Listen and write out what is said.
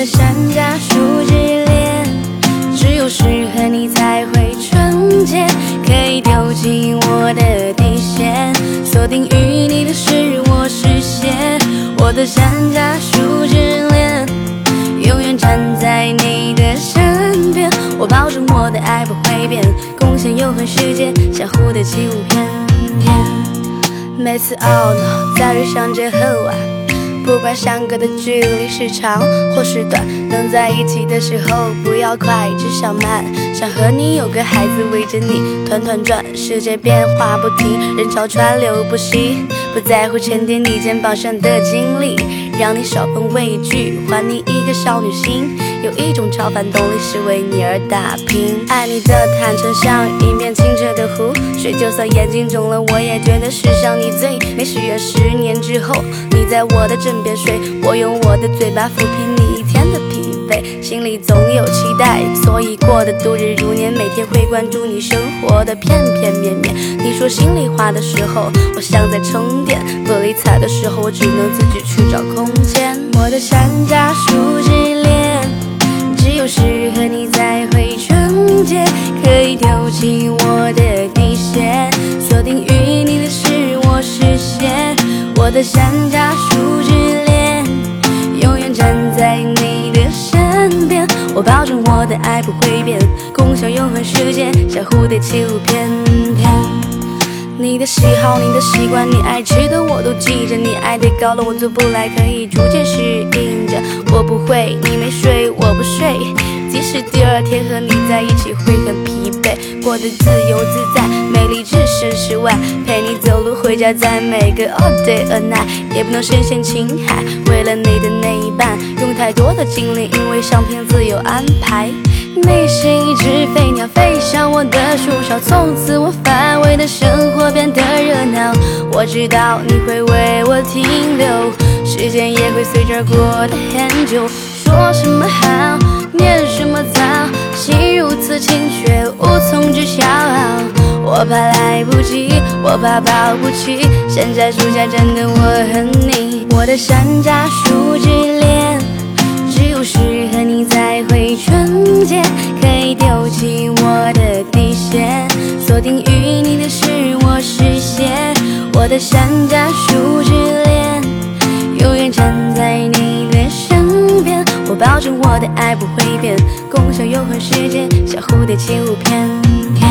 的山楂树之恋，只有适合你才会纯洁，可以丢弃我的底线，锁定与你的是我视线。我的山楂树之恋，永远站在你的身边，我保证我的爱不会变，共享永恒。时间像蝴蝶起舞翩翩，每次懊恼在于相见恨晚。不管相隔的距离是长或是短，能在一起的时候不要快，只想慢。想和你有个孩子围着你团团转，世界变化不停，人潮川流不息。不在乎沉淀你肩膀上的经历，让你少份畏惧，还你一个少女心。有一种超凡动力是为你而打拼。爱你的坦诚像一面清澈的湖水，就算眼睛肿了，我也觉得世上你最美。许愿十年之后，你在我的枕边睡，我用我的嘴巴抚平你一天的疲心里总有期待，所以过得度日如年，每天会关注你生活的片片面面。你说心里话的时候，我像在充电；不理睬的时候，我只能自己去找空间。我的山楂树之恋，只有适合你才会纯洁，可以丢弃我的底线，锁定与你的是我视线。我的山楂树之保证我的爱不会变，共享永恒世界，像蝴蝶起舞翩翩。你的喜好，你的习惯，你爱吃的我都记着。你爱的高冷，我做不来，可以逐渐适应着。我不会，你没睡，我不睡。即使第二天和你在一起会很疲惫，过得自由自在，美丽置身事外。陪你走路回家，在每个 all day a night，也不能深陷情海。为了你的，太多的精力，因为上天自有安排。你是一只飞鸟，飞向我的树梢，从此我乏味的生活变得热闹。我知道你会为我停留，时间也会随着过得很久。说什么好，念什么糟，心如此轻却无从知晓。我怕来不及，我怕保不齐，山楂树下站的我和你，我的山楂树之的山楂树之恋，永远站在你的身边，我保证我的爱不会变，共享永恒时间，像蝴蝶起舞翩翩。